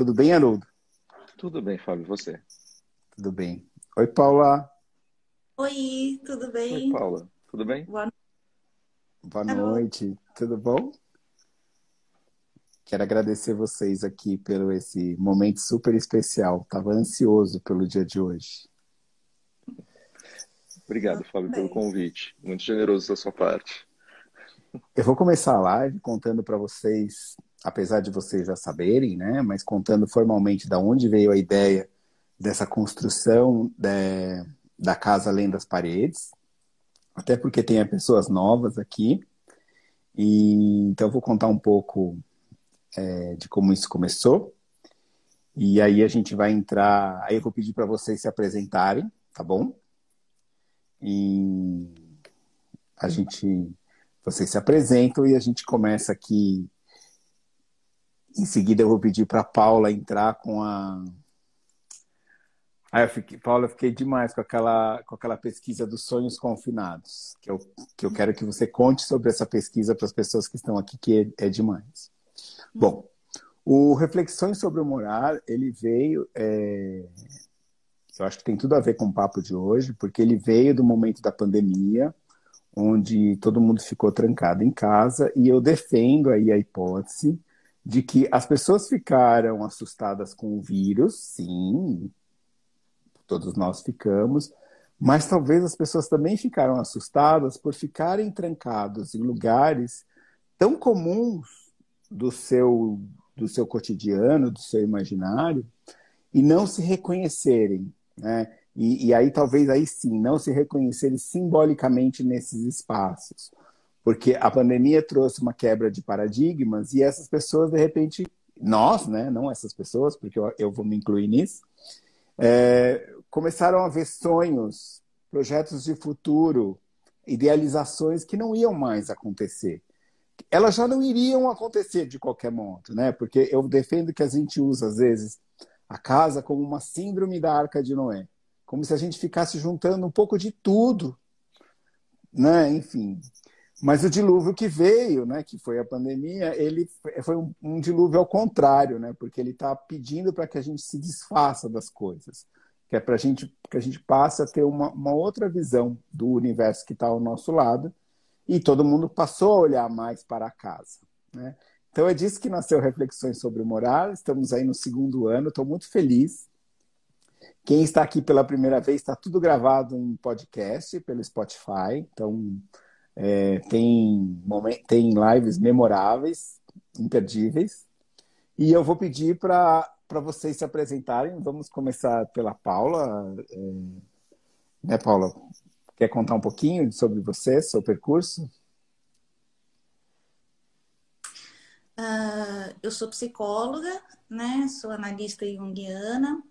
Tudo bem, Haroldo? Tudo bem, Fábio, e você? Tudo bem. Oi, Paula. Oi, tudo bem? Oi, Paula. Tudo bem? Boa, Boa noite. Tudo bom? Quero agradecer vocês aqui pelo esse momento super especial. Estava ansioso pelo dia de hoje. Obrigado, Fábio, pelo convite. Muito generoso da sua parte. Eu vou começar a live contando para vocês, apesar de vocês já saberem, né? Mas contando formalmente da onde veio a ideia dessa construção de, da casa além das paredes. Até porque tem pessoas novas aqui. E então eu vou contar um pouco é, de como isso começou. E aí a gente vai entrar. Aí eu vou pedir para vocês se apresentarem, tá bom? E a gente. Vocês se apresentam e a gente começa aqui. Em seguida eu vou pedir para Paula entrar com a. Aí eu fiquei, Paula, eu fiquei demais com aquela, com aquela pesquisa dos sonhos confinados, que eu, que eu quero que você conte sobre essa pesquisa para as pessoas que estão aqui, que é, é demais. Bom, o Reflexões sobre o Morar, ele veio, é... eu acho que tem tudo a ver com o papo de hoje, porque ele veio do momento da pandemia, onde todo mundo ficou trancado em casa, e eu defendo aí a hipótese de que as pessoas ficaram assustadas com o vírus, sim, todos nós ficamos, mas talvez as pessoas também ficaram assustadas por ficarem trancados em lugares tão comuns do seu, do seu cotidiano, do seu imaginário, e não se reconhecerem. Né? E, e aí, talvez, aí sim, não se reconhecerem simbolicamente nesses espaços. Porque a pandemia trouxe uma quebra de paradigmas e essas pessoas, de repente, nós, né, não essas pessoas, porque eu, eu vou me incluir nisso, é, começaram a ver sonhos, projetos de futuro, idealizações que não iam mais acontecer elas já não iriam acontecer de qualquer modo, né? Porque eu defendo que a gente usa, às vezes, a casa como uma síndrome da arca de Noé. Como se a gente ficasse juntando um pouco de tudo, né? Enfim. Mas o dilúvio que veio, né, que foi a pandemia, ele foi um, um dilúvio ao contrário, né? Porque ele está pedindo para que a gente se desfaça das coisas, que é para gente que a gente passe a ter uma, uma outra visão do universo que está ao nosso lado e todo mundo passou a olhar mais para a casa. Né? Então é disso que nasceu Reflexões sobre Morar. Estamos aí no segundo ano, estou muito feliz. Quem está aqui pela primeira vez está tudo gravado em podcast pelo Spotify. Então é, tem, tem lives memoráveis, imperdíveis. E eu vou pedir para vocês se apresentarem. Vamos começar pela Paula. É, né, Paula? Quer contar um pouquinho sobre você, seu percurso? Uh, eu sou psicóloga, né? Sou analista junguiana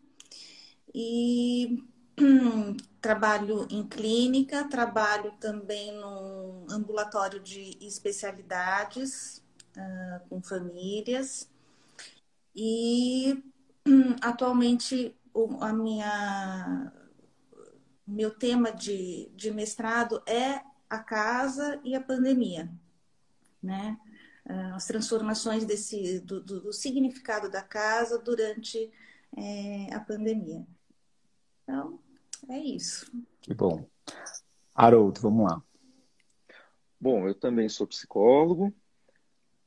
e trabalho em clínica, trabalho também no ambulatório de especialidades uh, com famílias e atualmente a minha meu tema de, de mestrado é a casa e a pandemia, né? Ah, as transformações desse, do, do, do significado da casa durante é, a pandemia. Então, é isso. Que bom. Haroldo, vamos lá. Bom, eu também sou psicólogo,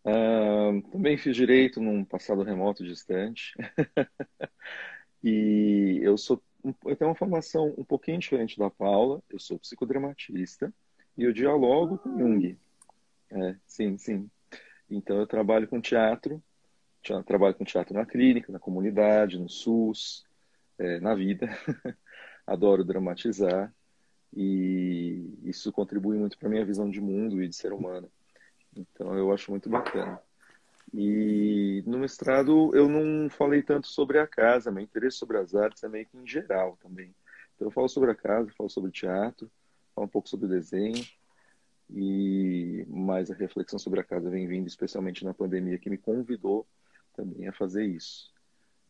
uh, também fiz direito num passado remoto distante. e eu sou eu tenho uma formação um pouquinho diferente da Paula. Eu sou psicodramatista e eu dialogo com Jung. É, sim, sim. Então eu trabalho com teatro, trabalho com teatro na clínica, na comunidade, no SUS, é, na vida. Adoro dramatizar e isso contribui muito para minha visão de mundo e de ser humano. Então eu acho muito bacana. E no mestrado eu não falei tanto sobre a casa, meu interesse sobre as artes é meio que em geral também. Então eu falo sobre a casa, falo sobre teatro, falo um pouco sobre desenho, e mais a reflexão sobre a casa vem vindo, especialmente na pandemia, que me convidou também a fazer isso.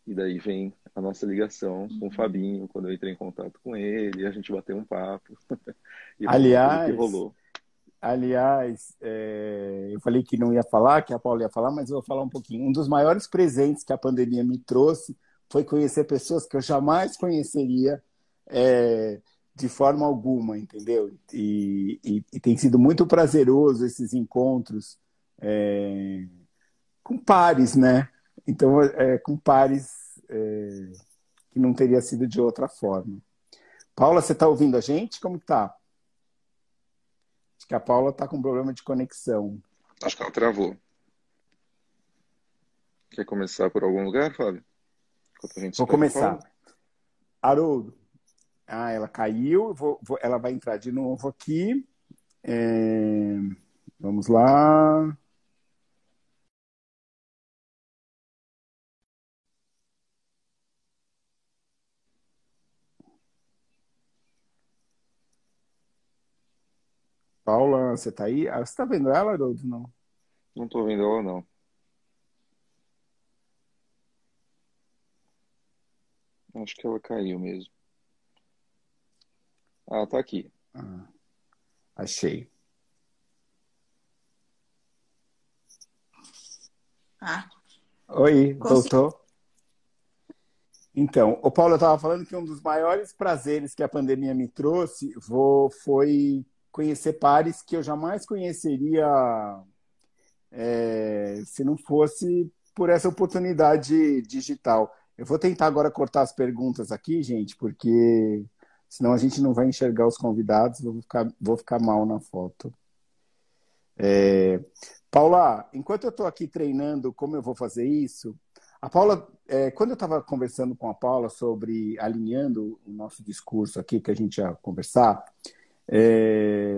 E daí vem a nossa ligação com o uhum. Fabinho, quando eu entrei em contato com ele, a gente bateu um papo. Aliás, que rolou. aliás, é, eu falei que não ia falar, que a Paula ia falar, mas eu vou falar um pouquinho. Um dos maiores presentes que a pandemia me trouxe foi conhecer pessoas que eu jamais conheceria é, de forma alguma, entendeu? E, e, e, tem sido muito prazeroso esses encontros é, com pares, né? Então, é, com pares é, que não teria sido de outra forma. Paula, você está ouvindo a gente? Como está? Acho que a Paula está com problema de conexão. Acho que ela travou. Quer começar por algum lugar, Fábio? Vou começar. Haroldo. Ah, ela caiu. Vou, vou, ela vai entrar de novo aqui. É, vamos lá. Paula, você está aí? Ah, você está vendo ela, Haroldo? Não. Não estou vendo ela, não. Acho que ela caiu mesmo. Ah, tá aqui. Ah, achei. Ah. Oi, Consegui. voltou? Então, o Paulo estava falando que um dos maiores prazeres que a pandemia me trouxe foi conhecer pares que eu jamais conheceria é, se não fosse por essa oportunidade digital. Eu vou tentar agora cortar as perguntas aqui, gente, porque senão a gente não vai enxergar os convidados, vou ficar, vou ficar mal na foto. É... Paula, enquanto eu estou aqui treinando como eu vou fazer isso, a Paula, é, quando eu estava conversando com a Paula sobre alinhando o nosso discurso aqui, que a gente ia conversar, é...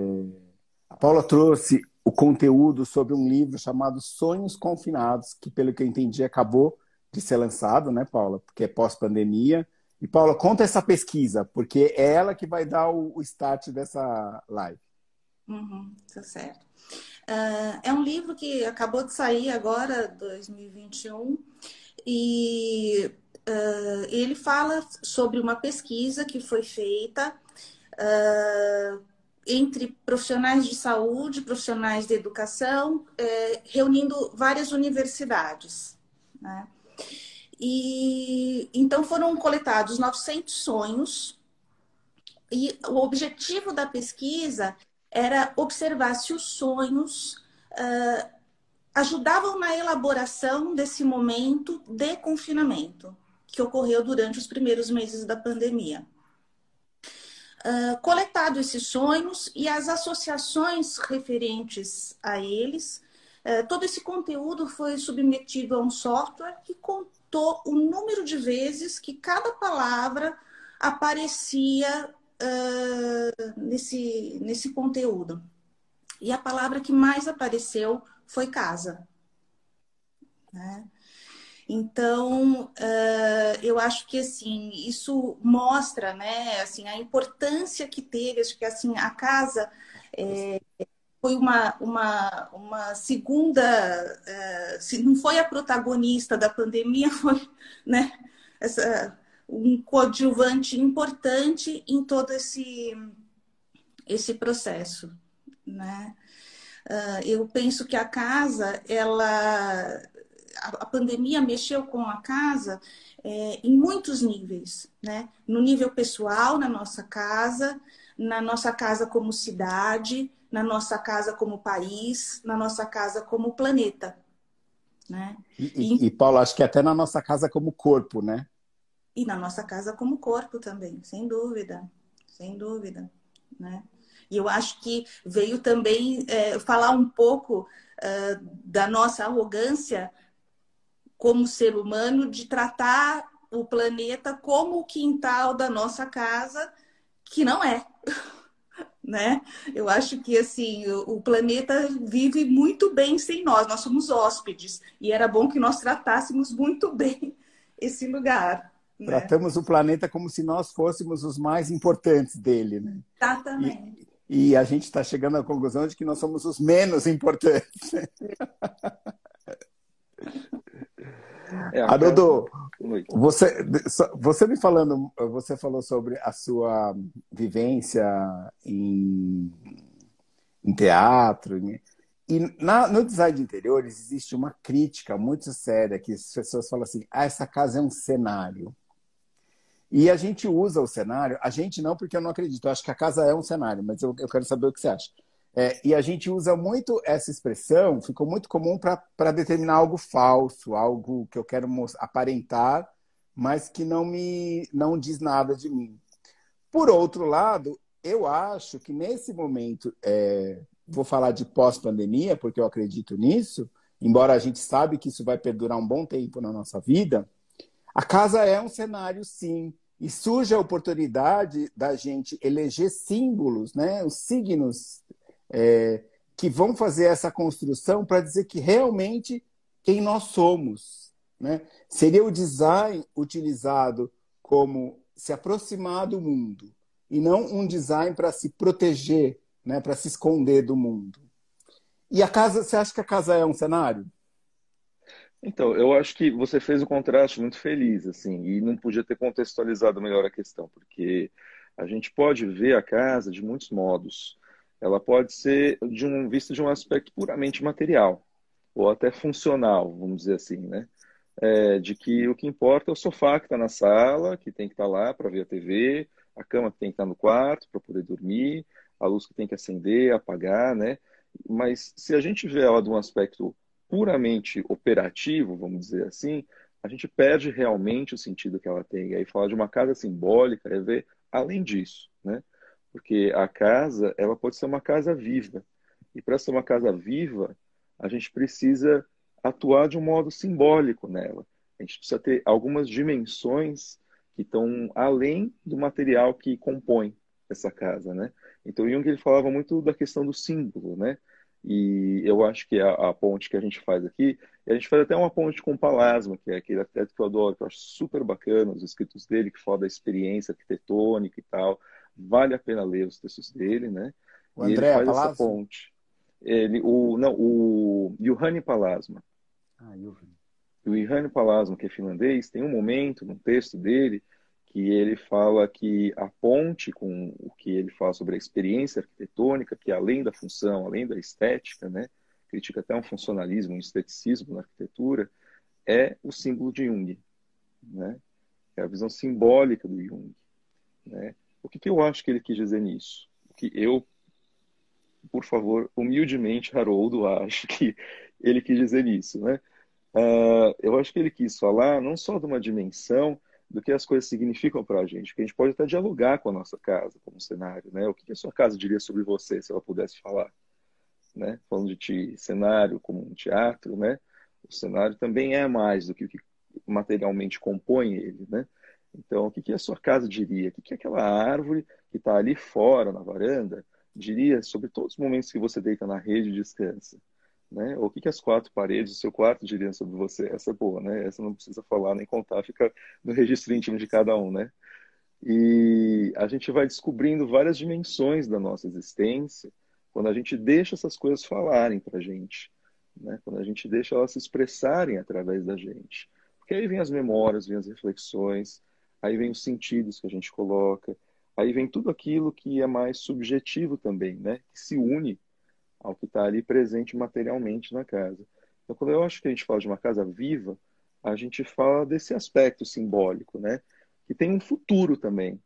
a Paula trouxe o conteúdo sobre um livro chamado Sonhos Confinados, que, pelo que eu entendi, acabou de ser lançado, né, Paula? Porque é pós-pandemia. E, Paula, conta essa pesquisa, porque é ela que vai dar o, start dessa live. Uhum, tá certo. Uh, é um livro que acabou de sair agora, 2021, e uh, ele fala sobre uma pesquisa que foi feita uh, entre profissionais de saúde, profissionais de educação, reunindo várias universidades. Né? E então foram coletados 900 sonhos e o objetivo da pesquisa era observar se os sonhos uh, ajudavam na elaboração desse momento de confinamento que ocorreu durante os primeiros meses da pandemia. Coletado esses sonhos e as associações referentes a eles, uh, todo esse conteúdo foi submetido a um software que contou o número de vezes que cada palavra aparecia uh, nesse, nesse conteúdo. E a palavra que mais apareceu foi casa. Né? Então, uh, eu acho que assim isso mostra, né, assim a importância que teve, acho que assim a casa é, foi uma, uma, uma segunda, uh, se não foi a protagonista da pandemia, foi né, essa, um coadjuvante importante em todo esse, esse processo. Né? Uh, eu penso que a casa, ela, a, pandemia mexeu com a casa é, em muitos níveis, né? No nível pessoal, na nossa casa, na nossa casa como cidade, na nossa casa como país, na nossa casa como planeta. Né? E, e, e, Paulo, acho que até na nossa casa como corpo, né? E na nossa casa como corpo também, sem dúvida, sem dúvida, né? E eu acho que veio também é, falar um pouco é, da nossa arrogância como ser humano de tratar o planeta como o quintal da nossa casa, que não é. né? Eu acho que assim, o, planeta vive muito bem sem nós, nós somos hóspedes e era bom que nós tratássemos muito bem esse lugar. Né? Tratamos o planeta como se nós fôssemos os mais importantes dele, né? Exatamente. E, e a gente está chegando à conclusão de que nós somos os menos importantes. É, Haroldo, você, você me falando, você falou sobre a sua vivência em, em teatro. E na, no design de interiores existe uma crítica muito séria que as pessoas falam assim: ah, essa casa é um cenário. E a gente usa o cenário, a gente não, porque eu não acredito. Eu acho que a casa é um cenário, mas eu, eu quero saber o que você acha. É, e a gente usa muito essa expressão, ficou muito comum para determinar algo falso, algo que eu quero aparentar, mas que não me não diz nada de mim. Por outro lado, eu acho que nesse momento, é, vou falar de pós-pandemia, porque eu acredito nisso, embora a gente sabe que isso vai perdurar um bom tempo na nossa vida, a casa é um cenário, sim, e surge a oportunidade da gente eleger símbolos, né, os signos é, que vão fazer essa construção para dizer que realmente quem nós somos. Né? Seria o design utilizado como se aproximar do mundo e não um design para se proteger, né? para se esconder do mundo. E a casa, você acha que a casa é um cenário? Então, eu acho que você fez o contraste muito feliz, assim, e não podia ter contextualizado melhor a questão, porque a gente pode ver a casa de muitos modos ela pode ser de um, vista de um aspecto puramente material, ou até funcional, vamos dizer assim, né? É, de que o que importa é o sofá que está na sala, que tem que estar tá lá para ver a TV, a cama que tem que estar tá no quarto para poder dormir, a luz que tem que acender, apagar, né? Mas se a gente vê ela de um aspecto puramente operativo, vamos dizer assim, a gente perde realmente o sentido que ela tem. E aí falar de uma casa simbólica é ver além disso, né? Porque a casa, ela pode ser uma casa viva. E para ser uma casa viva, a gente precisa atuar de um modo simbólico nela. A gente precisa ter algumas dimensões que estão além do material que compõe essa casa, né? Então Jung ele falava muito da questão do símbolo, né? E eu acho que a, a, ponte que a gente faz aqui, a gente faz até uma ponte com o Palasma, que é aquele arquiteto que eu adoro, que eu acho super bacana, os escritos dele, que fala da experiência arquitetônica e tal. Vale a pena ler os textos dele, né? O e André ele faz Palazzo? essa ponte. Ele, o, não, o Juhani Palasma. Ah, Juhani. O Juhani Palasma, que é finlandês, tem um momento no texto dele que ele fala que a ponte com o que ele fala sobre a experiência arquitetônica, que além da função, além da estética, né, critica até um funcionalismo, um esteticismo na arquitetura, é o símbolo de Jung, né? É a visão simbólica do Jung, né? O que, que eu acho que ele quis dizer nisso? Que eu, por favor, humildemente, Haroldo, acho que ele quis dizer nisso, né? Uh, eu acho que ele quis falar não só de uma dimensão do que as coisas significam para a gente, que a gente pode até dialogar com a nossa casa como cenário, né? O que a sua casa diria sobre você se ela pudesse falar, né? Falando de ti, cenário como um teatro, né? O cenário também é mais do que o que materialmente compõe ele, né? Então, o que, que a sua casa diria? O que, que aquela árvore que está ali fora, na varanda, diria sobre todos os momentos que você deita na rede e descansa? Né? Ou o que, que as quatro paredes do seu quarto diriam sobre você? Essa é boa, né? Essa não precisa falar nem contar, fica no registro íntimo de cada um, né? E a gente vai descobrindo várias dimensões da nossa existência quando a gente deixa essas coisas falarem para a gente, né? Quando a gente deixa elas se expressarem através da gente. Porque aí vem as memórias, vem as reflexões, aí vem os sentidos que a gente coloca, aí vem tudo aquilo que é mais subjetivo também, né? Que se une ao que está ali presente materialmente na casa. Então, quando eu acho que a gente fala de uma casa viva, a gente fala desse aspecto simbólico, né? Que tem um futuro também.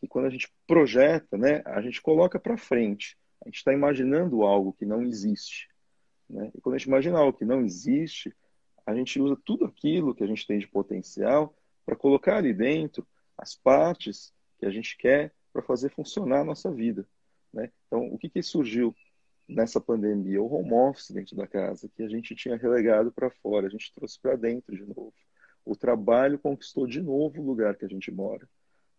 Que quando a gente projeta, né? A gente coloca para frente. A gente está imaginando algo que não existe. Né? E quando a gente imagina algo que não existe, a gente usa tudo aquilo que a gente tem de potencial para colocar ali dentro as partes que a gente quer para fazer funcionar a nossa vida. Né? Então, o que, que surgiu nessa pandemia? O home office dentro da casa, que a gente tinha relegado para fora, a gente trouxe para dentro de novo. O trabalho conquistou de novo o lugar que a gente mora.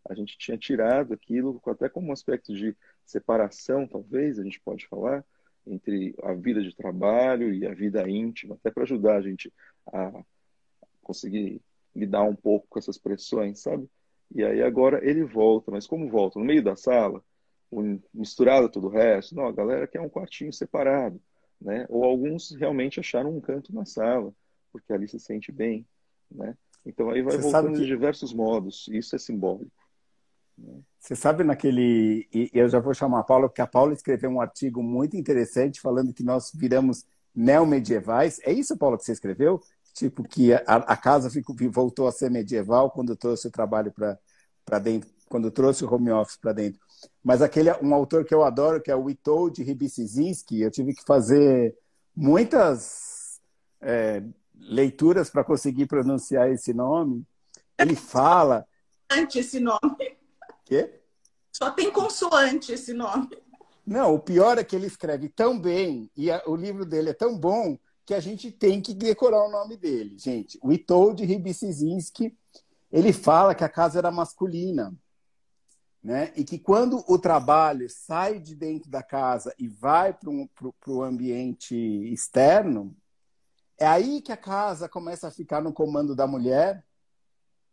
A gente tinha tirado aquilo, até como um aspecto de separação, talvez, a gente pode falar, entre a vida de trabalho e a vida íntima, até para ajudar a gente a conseguir lidar um pouco com essas pressões, sabe? E aí agora ele volta, mas como volta? No meio da sala, misturado a tudo o resto? Não, a galera quer um quartinho separado, né? Ou alguns realmente acharam um canto na sala, porque ali se sente bem, né? Então aí vai Você voltando que... de diversos modos, isso é simbólico. Você sabe naquele. E eu já vou chamar a Paula, porque a Paula escreveu um artigo muito interessante falando que nós viramos neomedievais. É isso, Paula, que você escreveu? Tipo, que a, a casa ficou, voltou a ser medieval quando trouxe o trabalho para dentro, quando trouxe o home office para dentro. Mas aquele um autor que eu adoro, que é o Witold Ribicizinski, eu tive que fazer muitas é, leituras para conseguir pronunciar esse nome. Ele fala. Esse nome. Quê? Só tem consoante esse nome. Não, o pior é que ele escreve tão bem e a, o livro dele é tão bom que a gente tem que decorar o nome dele, gente. O Itold Ribicizinski, ele fala que a casa era masculina, né? E que quando o trabalho sai de dentro da casa e vai para o ambiente externo, é aí que a casa começa a ficar no comando da mulher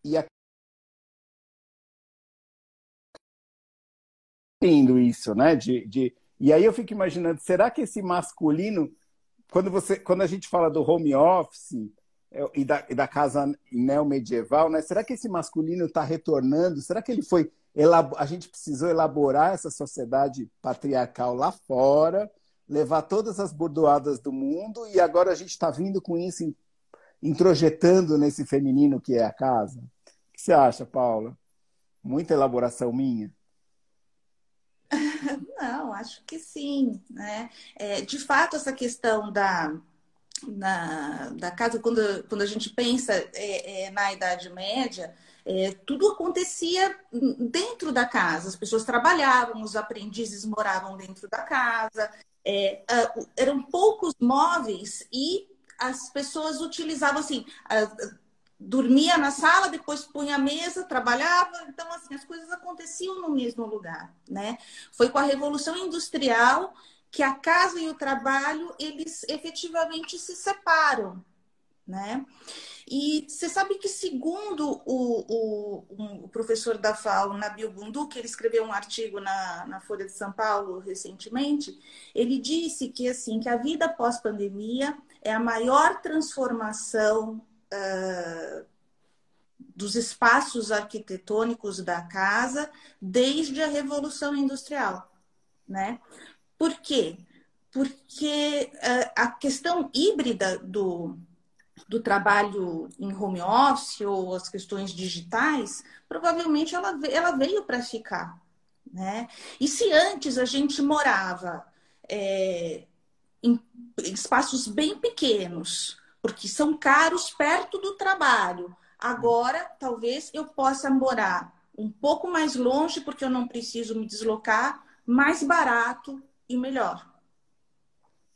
e a isso, né? De, de... E aí eu fico imaginando, será que esse masculino, quando você, quando a gente fala do home office é, e da, e da casa neomedieval, né? Será que esse masculino está retornando? Será que ele foi a gente precisou elaborar essa sociedade patriarcal lá fora, levar todas as bordoadas do mundo e agora a gente está vindo com isso introjetando nesse feminino que é a casa. O que você acha, Paula? Muita elaboração minha? Não, acho que sim. Né? É, de fato, essa questão da, na, da casa, quando, quando a gente pensa é, é, na Idade Média, é, tudo acontecia dentro da casa. As pessoas trabalhavam, os aprendizes moravam dentro da casa, é, eram poucos móveis e as pessoas utilizavam assim dormia na sala, depois punha a mesa, trabalhava. Então, assim, as coisas aconteciam no mesmo lugar, né? Foi com a Revolução Industrial que a casa e o trabalho, eles efetivamente se separam, né? E você sabe que, segundo o, o, o professor da FAO, Nabil Bundu, que ele escreveu um artigo na, na Folha de São Paulo recentemente, ele disse que, assim, que a vida pós-pandemia é a maior transformação uh, dos espaços arquitetônicos da casa desde a Revolução Industrial, né? Por quê? Porque uh, a questão híbrida do, do trabalho em home office ou as questões digitais, provavelmente ela, ela veio para ficar. Né? E se antes a gente morava é, em espaços bem pequenos, porque são caros perto do trabalho. Agora, talvez eu possa morar um pouco mais longe, porque eu não preciso me deslocar, mais barato e melhor.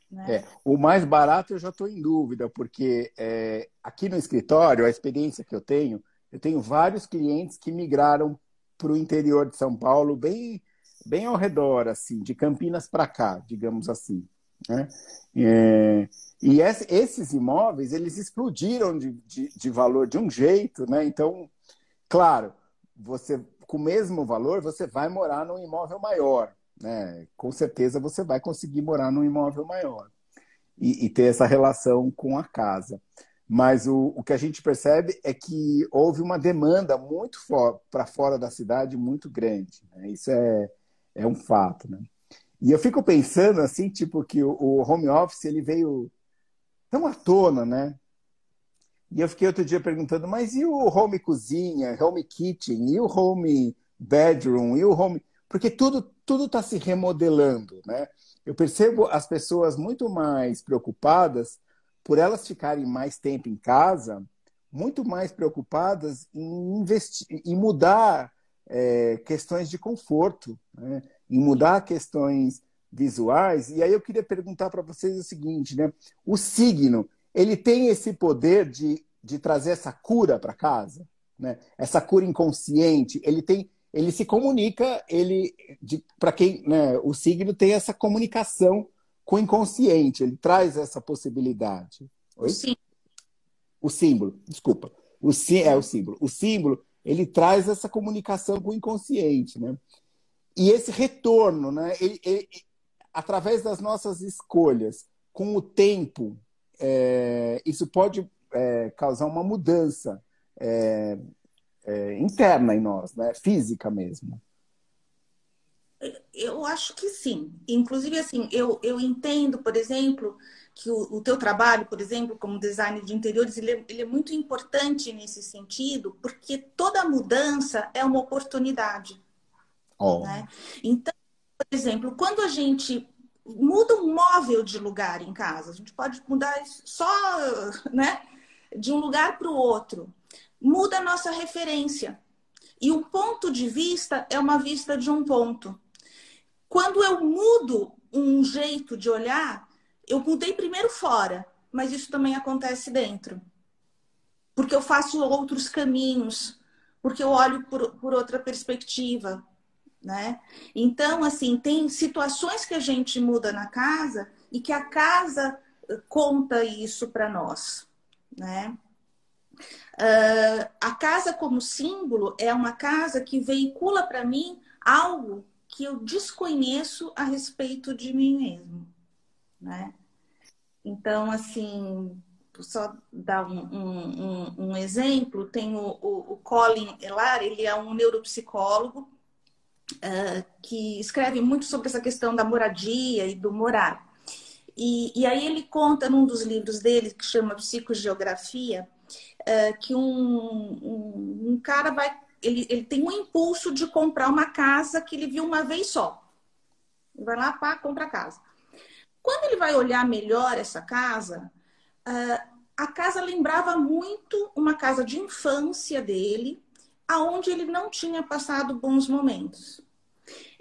Né? É, o mais barato eu já estou em dúvida, porque é, aqui no escritório, a experiência que eu tenho, eu tenho vários clientes que migraram para o interior de São Paulo, bem, bem ao redor, assim, de Campinas para cá, digamos assim. Né? É, e esses imóveis, eles explodiram de, de, de, valor de um jeito, né? Então, claro, você com o mesmo valor, você vai morar num imóvel maior, né? Com certeza você vai conseguir morar num imóvel maior e, e ter essa relação com a casa. Mas o, o que a gente percebe é que houve uma demanda muito para fora da cidade muito grande. Né? Isso é, é um fato, né? E eu fico pensando assim, tipo, que o, o home office ele veio tão à tona, né? E eu fiquei outro dia perguntando, mas e o home cozinha, home kitchen, e o home bedroom, e o home. Porque tudo tudo está se remodelando, né? Eu percebo as pessoas muito mais preocupadas por elas ficarem mais tempo em casa, muito mais preocupadas em investir, em mudar é, questões de conforto, né? em mudar questões visuais. E aí eu queria perguntar para vocês o seguinte, né? O signo, ele tem esse poder de, de trazer essa cura para casa, né? Essa cura inconsciente, ele tem ele se comunica, ele para quem, né, o signo tem essa comunicação com o inconsciente, ele traz essa possibilidade. Oi? Sim. O símbolo, desculpa. O sim é o símbolo. O símbolo, ele traz essa comunicação com o inconsciente, né? E esse retorno, né? Ele, ele, através das nossas escolhas, com o tempo, é, isso pode é, causar uma mudança é, é interna em nós, né? Física mesmo. Eu acho que sim. Inclusive, assim, eu, eu entendo, por exemplo, que o, o teu trabalho, por exemplo, como designer de interiores, ele é, ele é muito importante nesse sentido, porque toda mudança é uma oportunidade. Oh. Né? Então, exemplo, quando a gente muda um móvel de lugar em casa, a gente pode mudar só né, de um lugar para o outro, muda a nossa referência. E um ponto de vista é uma vista de um ponto. Quando eu mudo um jeito de olhar, eu mudei primeiro fora, mas isso também acontece dentro. Porque eu faço outros caminhos, porque eu olho por, por outra perspectiva, né? Então, assim, tem situações que a gente muda na casa e que a casa eh, conta isso para nós, né? Uh, a casa como símbolo é uma casa que veicula para mim algo que eu desconheço a respeito de mim mesmo, né? Então, assim, só dar um, um, um, exemplo, tem o, o, o, Colin Elar, ele é um neuropsicólogo uh, que escreve muito sobre essa questão da moradia e do morar. E, e aí ele conta num dos livros dele, que chama Psicogeografia, uh, que um, um cara vai ele, ele tem um impulso de comprar uma casa que ele viu uma vez só. Vai lá, pá, compra a casa. Quando ele vai olhar melhor essa casa, uh, a casa lembrava muito uma casa de infância dele, aonde ele não tinha passado bons momentos.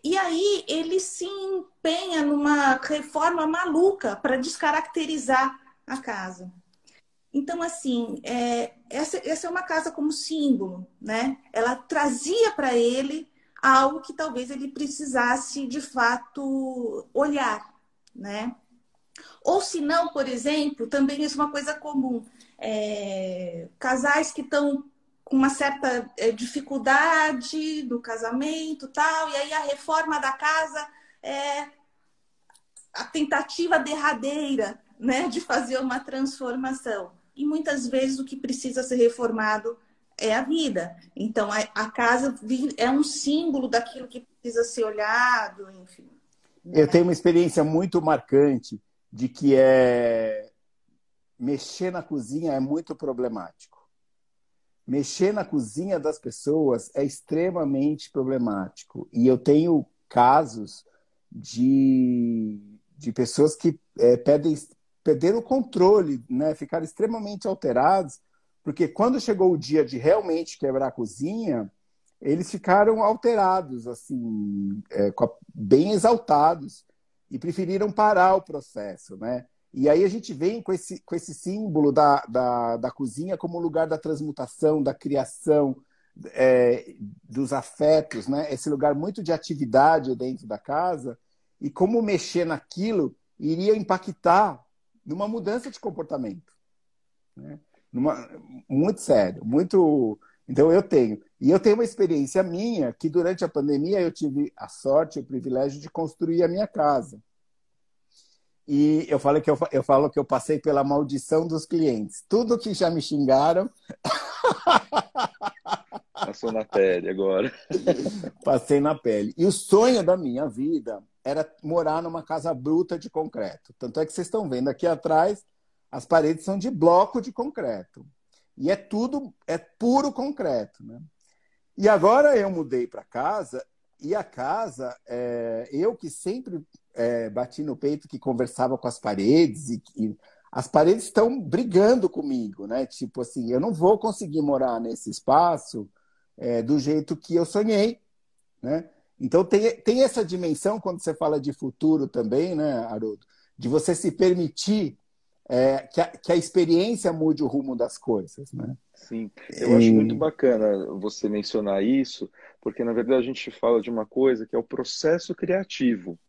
E aí ele se empenha numa reforma maluca para descaracterizar a casa. Então, assim, é, essa, essa é uma casa como símbolo, né? Ela trazia para ele algo que talvez ele precisasse de fato olhar, né? Ou se não, por exemplo, também isso é uma coisa comum. É, casais que estão com uma certa é, dificuldade no casamento tal, e aí a reforma da casa é a tentativa derradeira né, de fazer uma transformação e muitas vezes o que precisa ser reformado é a vida. Então, a, casa é um símbolo daquilo que precisa ser olhado, enfim. Eu tenho uma experiência muito marcante de que é mexer na cozinha é muito problemático. Mexer na cozinha das pessoas é extremamente problemático. E eu tenho casos de, de pessoas que é, pedem perderam o controle, né? ficaram extremamente alterados, porque quando chegou o dia de realmente quebrar a cozinha, eles ficaram alterados, assim, é, bem exaltados, e preferiram parar o processo, né? E aí a gente vem com esse, com esse símbolo da, da, da cozinha como lugar da transmutação, da criação, é, dos afetos, né? Esse lugar muito de atividade dentro da casa e como mexer naquilo iria impactar numa mudança de comportamento. Né? Numa, muito sério, muito. Então eu tenho. E eu tenho uma experiência minha que durante a pandemia eu tive a sorte, o privilégio de construir a minha casa. E eu falo que eu, eu falo que eu passei pela maldição dos clientes. Tudo que já me xingaram. Passou na pele agora. Passei na pele. E o sonho da minha vida era morar numa casa bruta de concreto. Tanto é que vocês estão vendo aqui atrás, as paredes são de bloco de concreto. E é tudo, é puro concreto. Né? E agora eu mudei para casa, e a casa, é, eu que sempre é, bati no peito que conversava com as paredes, e, e as paredes estão brigando comigo, né? Tipo assim, eu não vou conseguir morar nesse espaço é, do jeito que eu sonhei, né? Então tem, tem essa dimensão quando você fala de futuro também, né, Haroldo? De você se permitir é, que, a, que, a, experiência mude o rumo das coisas, né? Sim, eu e... acho muito bacana você mencionar isso, porque na verdade a gente fala de uma coisa que é o processo criativo,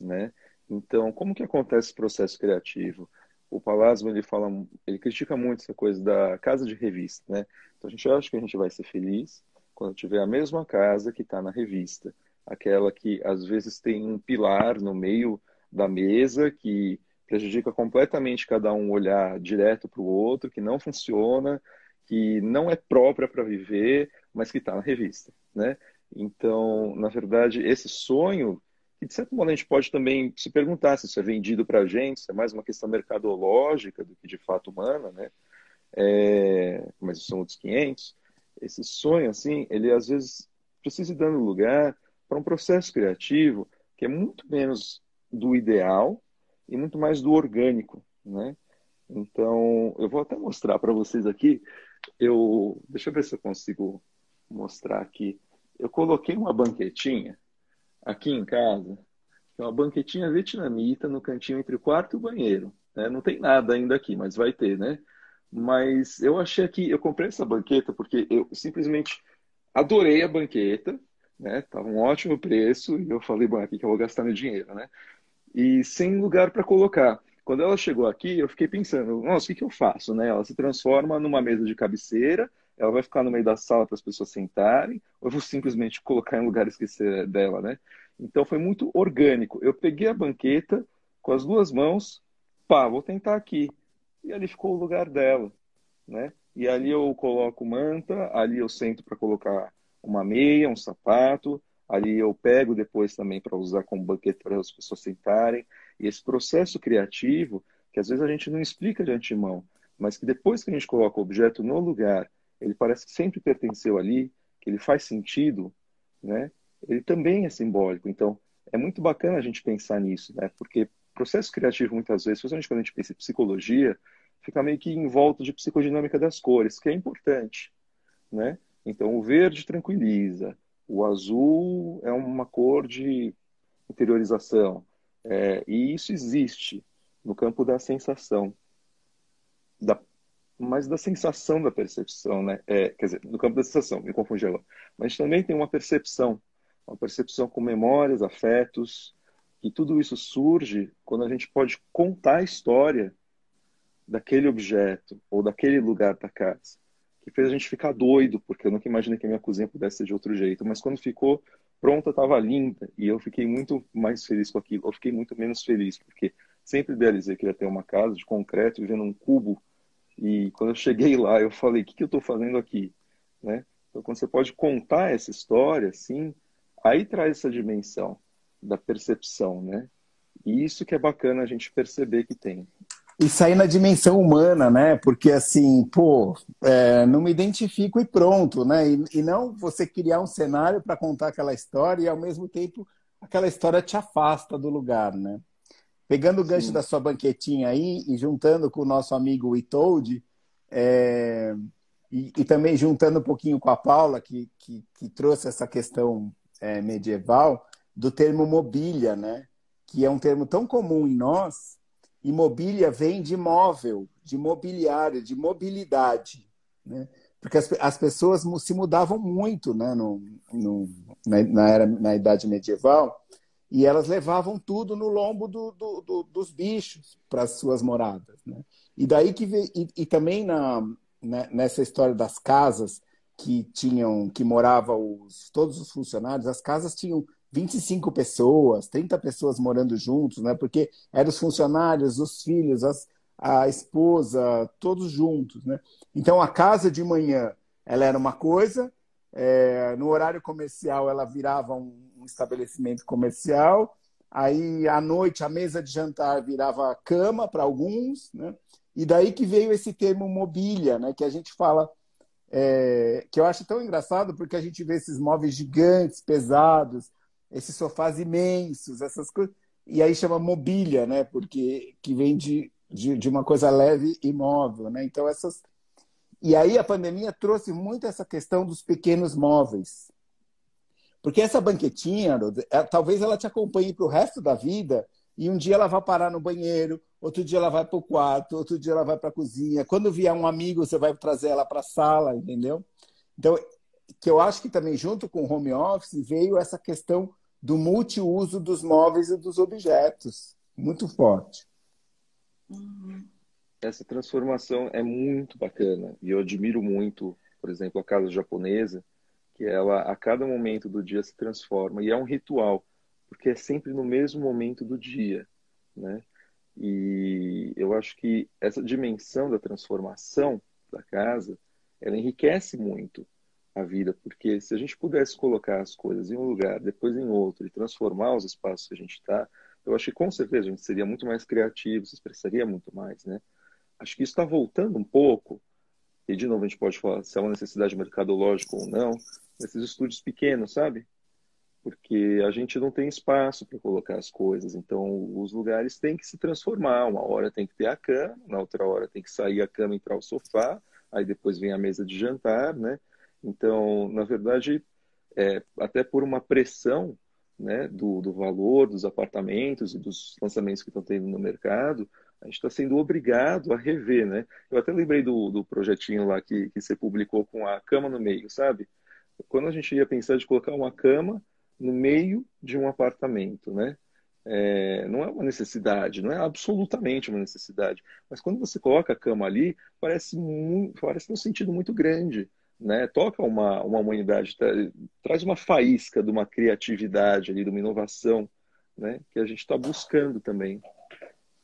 né? Então, como que acontece esse processo criativo? O Palasmo ele fala, ele critica muito essa coisa da casa de revista, né? Então a gente acha que a gente vai ser feliz quando tiver a mesma casa que está na revista aquela que às vezes tem um pilar no meio da mesa que prejudica completamente cada um olhar direto para o outro, que não funciona, que não é própria para viver, mas que está na revista, né? Então, na verdade, esse sonho, que de certo modo a gente pode também se perguntar se isso é vendido para a gente, se é mais uma questão mercadológica do que de fato humana, né? É, mas são outros 500. Esse sonho, assim, ele às vezes precisa ir dando lugar para um processo criativo que é muito menos do ideal e muito mais do orgânico, né? Então, eu vou até mostrar para vocês aqui. Eu, deixa eu ver se eu consigo mostrar aqui. Eu coloquei uma banquetinha aqui em casa, que é uma banquetinha vietnamita no cantinho entre o quarto e o banheiro. Né? Não tem nada ainda aqui, mas vai ter, né? Mas eu achei que eu comprei essa banqueta porque eu simplesmente adorei a banqueta, né? Tava um ótimo preço e eu falei, bom, é aqui que eu vou gastar meu dinheiro, né? E sem lugar para colocar. Quando ela chegou aqui, eu fiquei pensando, nossa, o que, que eu faço, né? Ela se transforma numa mesa de cabeceira, ela vai ficar no meio da sala para as pessoas sentarem, ou eu vou simplesmente colocar em lugar e esquecer dela, né? Então foi muito orgânico. Eu peguei a banqueta com as duas mãos, pá, vou tentar aqui. E ali ficou o lugar dela, né? E ali eu coloco manta, ali eu sento para colocar uma meia, um sapato, ali eu pego depois também para usar como banquete para as pessoas sentarem. E esse processo criativo, que às vezes a gente não explica de antemão, mas que depois que a gente coloca o objeto no lugar, ele parece que sempre pertenceu ali, que ele faz sentido, né? Ele também é simbólico. Então, é muito bacana a gente pensar nisso, né? Porque processo criativo, muitas vezes, principalmente quando a gente pensa em psicologia, fica meio que em volta de psicodinâmica das cores, que é importante, né? Então, o verde tranquiliza, o azul é uma cor de interiorização, é, e isso existe no campo da sensação, da, mas da sensação da percepção, né? É, quer dizer, no campo da sensação, me confundi agora. Mas também tem uma percepção, uma percepção com memórias, afetos, e tudo isso surge quando a gente pode contar a história daquele objeto ou daquele lugar da casa, que fez a gente ficar doido, porque eu nunca imaginei que a minha cozinha pudesse ser de outro jeito, mas quando ficou pronta, estava linda, e eu fiquei muito mais feliz com aquilo, eu fiquei muito menos feliz, porque sempre idealizei que ia ter uma casa de concreto vivendo um cubo, e quando eu cheguei lá, eu falei, o que, que eu estou fazendo aqui? Né? Então, quando você pode contar essa história, assim, aí traz essa dimensão da percepção, né? E isso que é bacana a gente perceber que tem. E sair na dimensão humana, né? Porque assim, pô, é, não me identifico e pronto, né? E, e não você criar um cenário para contar aquela história e ao mesmo tempo aquela história te afasta do lugar, né? Pegando o gancho Sim. da sua banquetinha aí e juntando com o nosso amigo Itold, é, e, e, também juntando um pouquinho com a Paula, que, que, que trouxe essa questão é, medieval, do termo mobília, né? que é um termo tão comum em nós, e mobília vem de móvel, de mobiliário, de mobilidade. Né? Porque as, as pessoas se mudavam muito né? no, no na, na, era, na Idade Medieval, e elas levavam tudo no lombo do, do, do, dos bichos para as suas moradas. Né? E daí que e, e também na, né, nessa história das casas que tinham que moravam os, todos os funcionários, as casas tinham 25 pessoas, 30 pessoas morando juntos, né? Porque eram os funcionários, os filhos, as, a esposa, todos juntos, né? Então a casa de manhã ela era uma coisa, é, no horário comercial ela virava um, estabelecimento comercial, aí à noite a mesa de jantar virava cama para alguns, né? E daí que veio esse termo mobília, né? Que a gente fala é, que eu acho tão engraçado porque a gente vê esses móveis gigantes, pesados, esses sofás imensos, essas coisas. E aí chama mobília, né? Porque que vem de, de, de, uma coisa leve e móvel, né? Então essas e aí a pandemia trouxe muito essa questão dos pequenos móveis. Porque essa banquetinha, é, talvez ela te acompanhe para o resto da vida e um dia ela vai parar no banheiro, outro dia ela vai para o quarto, outro dia ela vai para a cozinha. Quando vier um amigo, você vai trazer ela para a sala, entendeu? Então, que eu acho que também junto com o home office veio essa questão do multiuso dos móveis e dos objetos. Muito forte. Uhum. Essa transformação é muito bacana e eu admiro muito, por exemplo, a casa japonesa, que ela a cada momento do dia se transforma e é um ritual, porque é sempre no mesmo momento do dia, né? E eu acho que essa dimensão da transformação da casa, ela enriquece muito, a vida, porque se a gente pudesse colocar as coisas em um lugar, depois em outro, e transformar os espaços que a gente está, eu acho que com certeza a gente seria muito mais criativo, se expressaria muito mais, né? Acho que isso está voltando um pouco, e de novo a gente pode falar se é uma necessidade mercadológica ou não, nesses estúdios pequenos, sabe? Porque a gente não tem espaço para colocar as coisas, então os lugares têm que se transformar. Uma hora tem que ter a cama, na outra hora tem que sair a cama e entrar o sofá, aí depois vem a mesa de jantar, né? Então, na verdade, é, até por uma pressão né, do, do valor dos apartamentos e dos lançamentos que estão tendo no mercado, a gente está sendo obrigado a rever, né? Eu até lembrei do, do projetinho lá que, que você publicou com a cama no meio, sabe? Quando a gente ia pensar de colocar uma cama no meio de um apartamento, né? É, não é uma necessidade, não é absolutamente uma necessidade. Mas quando você coloca a cama ali, parece, muito, parece um sentido muito grande. Né? Toca uma, uma humanidade, tra traz uma faísca de uma criatividade ali, de uma inovação, né? que a gente está buscando também.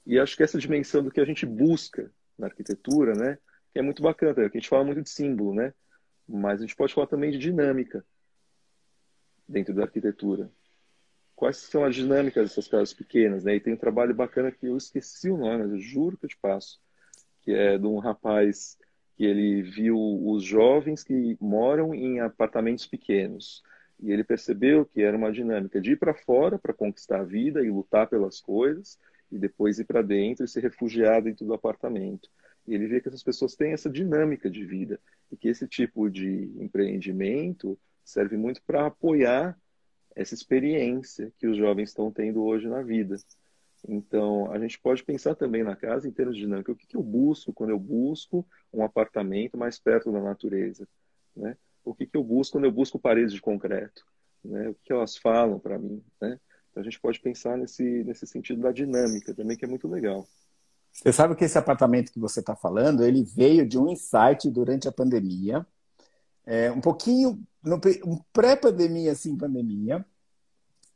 E acho que essa dimensão do que a gente busca na arquitetura, né? que é muito bacana, a gente fala muito de símbolo, né? Mas a gente pode falar também de dinâmica dentro da arquitetura quais são as dinâmicas dessas casas pequenas, né? E tem um trabalho bacana que eu esqueci o nome, mas eu juro que eu te passo, que é de um rapaz que ele viu os jovens que moram em apartamentos pequenos e ele percebeu que era uma dinâmica de ir para fora para conquistar a vida e lutar pelas coisas e depois ir para dentro e se refugiar dentro do apartamento. E ele vê que essas pessoas têm essa dinâmica de vida e que esse tipo de empreendimento serve muito para apoiar essa experiência que os jovens estão tendo hoje na vida. Então, a gente pode pensar também na casa em termos de dinâmica. O que, que eu busco quando eu busco um apartamento mais perto da natureza? Né? O que, que eu busco quando eu busco paredes de concreto? Né? O que, que elas falam para mim? Né? Então, a gente pode pensar nesse, nesse sentido da dinâmica também, que é muito legal. Você sabe que esse apartamento que você está falando, ele veio de um insight durante a pandemia, é, um pouquinho, no, um pré-pandemia, assim, pandemia,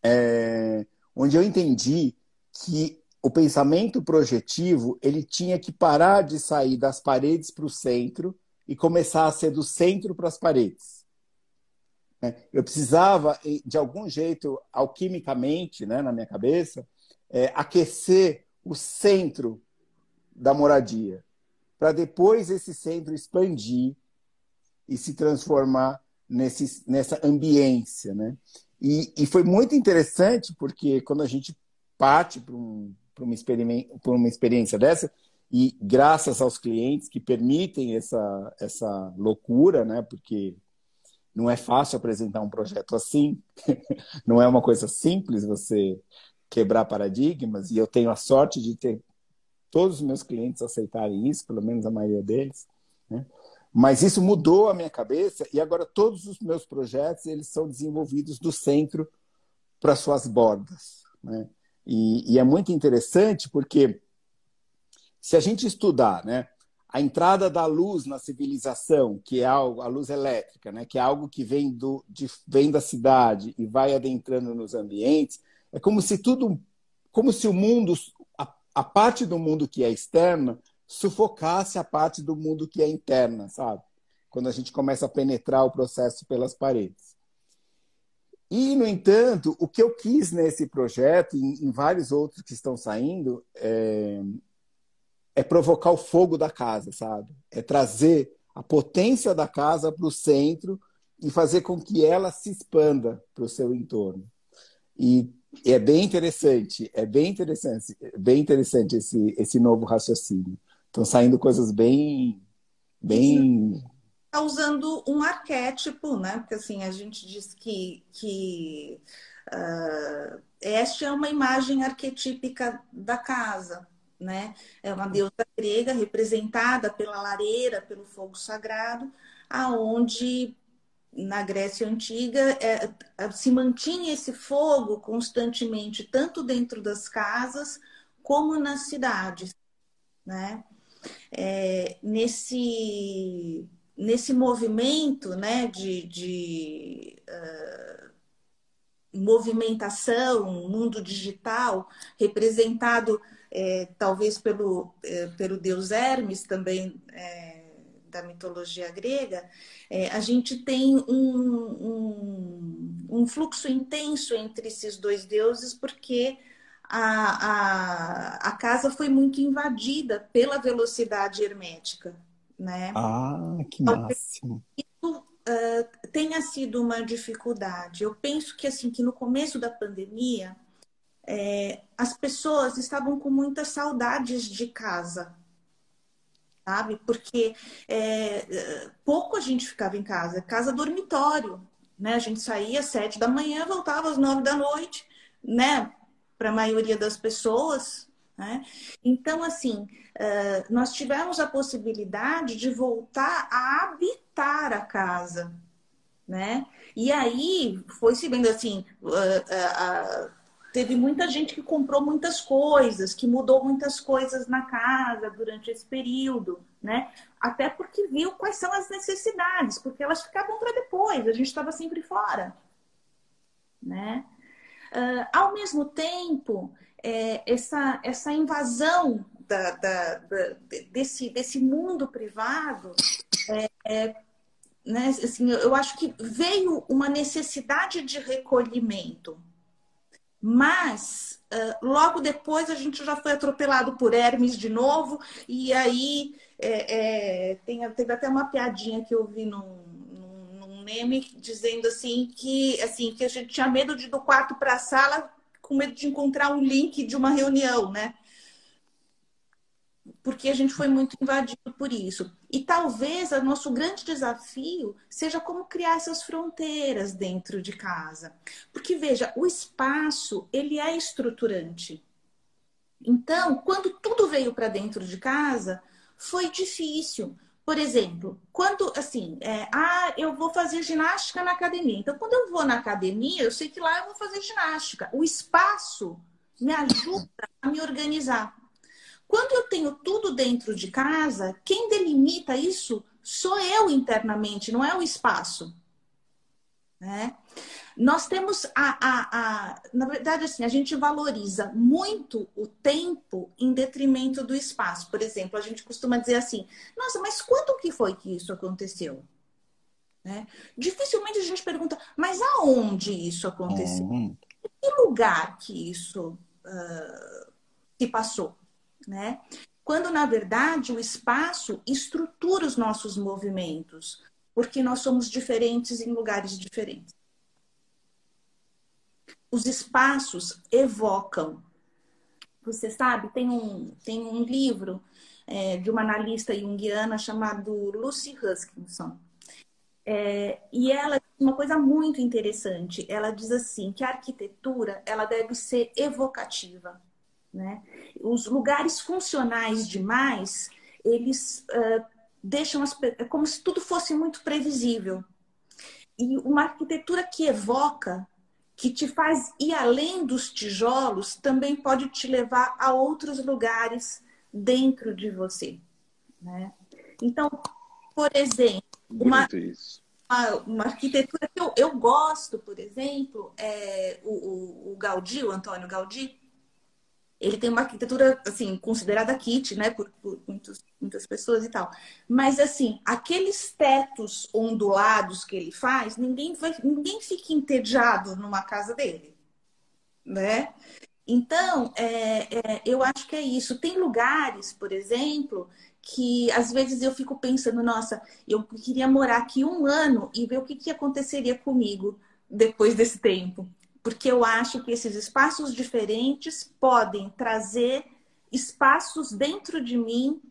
é, onde eu entendi que o pensamento projetivo ele tinha que parar de sair das paredes para o centro e começar a ser do centro para as paredes. Né? Eu precisava, de algum jeito, alquimicamente, né, na minha cabeça, é, aquecer o centro da moradia, para depois esse centro expandir e se transformar nesse, nessa ambiência. Né? E, e foi muito interessante, porque quando a gente parte para um, uma, uma experiência dessa, e graças aos clientes que permitem essa, essa loucura, né? porque não é fácil apresentar um projeto assim, não é uma coisa simples você quebrar paradigmas, e eu tenho a sorte de ter todos os meus clientes aceitarem isso, pelo menos a maioria deles. Né? Mas isso mudou a minha cabeça e agora todos os meus projetos eles são desenvolvidos do centro para suas bordas. Né? E, e, é muito interessante porque se a gente estudar né, a entrada da luz na civilização, que é algo, a luz elétrica, né, que é algo que vem, do, de, vem da cidade e vai adentrando nos ambientes, é como se tudo, como se o mundo, a, parte do mundo que é externa, sufocasse a parte do mundo que é interna, sabe? Quando a gente começa a penetrar o processo pelas paredes. E, no entanto, o que eu quis nesse projeto, e em, vários outros que estão saindo, é, é provocar o fogo da casa, sabe? É trazer a potência da casa para o centro e fazer com que ela se expanda para o seu entorno. E é bem interessante, é bem interessante, bem interessante esse, esse novo raciocínio. Estão saindo coisas bem. bem... Está usando um arquétipo, né? Porque assim, a gente diz que, que uh, esta é uma imagem arquetípica da casa, né? É uma deusa grega representada pela lareira, pelo fogo sagrado, aonde na Grécia Antiga é, se mantinha esse fogo constantemente, tanto dentro das casas como nas cidades, né? é, nesse, nesse movimento né, de, de uh, movimentação, mundo digital, representado é, talvez pelo, é, pelo deus Hermes, também é, da mitologia grega, é, a gente tem um, um, um, fluxo intenso entre esses dois deuses, porque a, a, a casa foi muito invadida pela velocidade hermética. Né? Ah, que máximo! Isso uh, tenha sido uma dificuldade. Eu penso que assim que no começo da pandemia é, as pessoas estavam com muitas saudades de casa, sabe? Porque é, pouco a gente ficava em casa, casa dormitório, né? A gente saía às sete da manhã, voltava às nove da noite, né? Para a maioria das pessoas, né? Então, assim, uh, nós tivemos a possibilidade de voltar a habitar a casa, né? E aí foi se vendo assim, teve muita gente que comprou muitas coisas, que mudou muitas coisas na casa durante esse período, né? Até porque viu quais são as necessidades, porque elas ficavam para depois, a gente estava sempre fora, né? Uh, ao mesmo tempo, é, essa, essa invasão da, da, da, desse, desse mundo privado, é, é, né, assim, eu acho que veio uma necessidade de recolhimento, mas uh, logo depois a gente já foi atropelado por Hermes de novo, e aí é, é, tem, teve até uma piadinha que eu vi num, num, num, meme dizendo assim que assim que a gente tinha medo de ir do quarto para a sala com medo de encontrar um link de uma reunião, né? Porque a gente foi muito invadido por isso. E talvez o nosso grande desafio seja como criar essas fronteiras dentro de casa. Porque veja, o espaço, ele é estruturante. Então, quando tudo veio para dentro de casa, foi difícil. Por exemplo, quando assim, é, ah, eu vou fazer ginástica na academia. Então, quando eu vou na academia, eu sei que lá eu vou fazer ginástica. O espaço me ajuda a me organizar. Quando eu tenho tudo dentro de casa, quem delimita isso sou eu internamente, não é o espaço. Né? Nós temos a, a, a, Na verdade, assim, a gente valoriza muito o tempo em detrimento do espaço. Por exemplo, a gente costuma dizer assim: nossa, mas quando que foi que isso aconteceu? Né? Dificilmente a gente pergunta, mas aonde isso aconteceu? Uhum. Em que lugar que isso uh, se passou? Né? Quando, na verdade, o espaço estrutura os nossos movimentos, porque nós somos diferentes em lugares diferentes. Os espaços evocam. Você sabe, tem um, tem um livro é, de uma analista junguiana chamado Lucy Huskinson. É, e ela uma coisa muito interessante. Ela diz assim que a arquitetura ela deve ser evocativa. Né? Os lugares funcionais demais, eles uh, deixam as, é como se tudo fosse muito previsível. E uma arquitetura que evoca, que te faz ir além dos tijolos, também pode te levar a outros lugares dentro de você. Né? Então, por exemplo, uma, uma, uma, arquitetura que eu, eu gosto, por exemplo, é o, o, o Gaudí, o Antônio Gaudí, ele tem uma arquitetura, assim, considerada kit, né, por, por muitos, muitas pessoas e tal. Mas, assim, aqueles tetos ondulados que ele faz, ninguém, vai, ninguém fica entediado numa casa dele, né? Então, é, é, eu acho que é isso. Tem lugares, por exemplo, que às vezes eu fico pensando, nossa, eu queria morar aqui um ano e ver o que, que aconteceria comigo depois desse tempo porque eu acho que esses espaços diferentes podem trazer espaços dentro de mim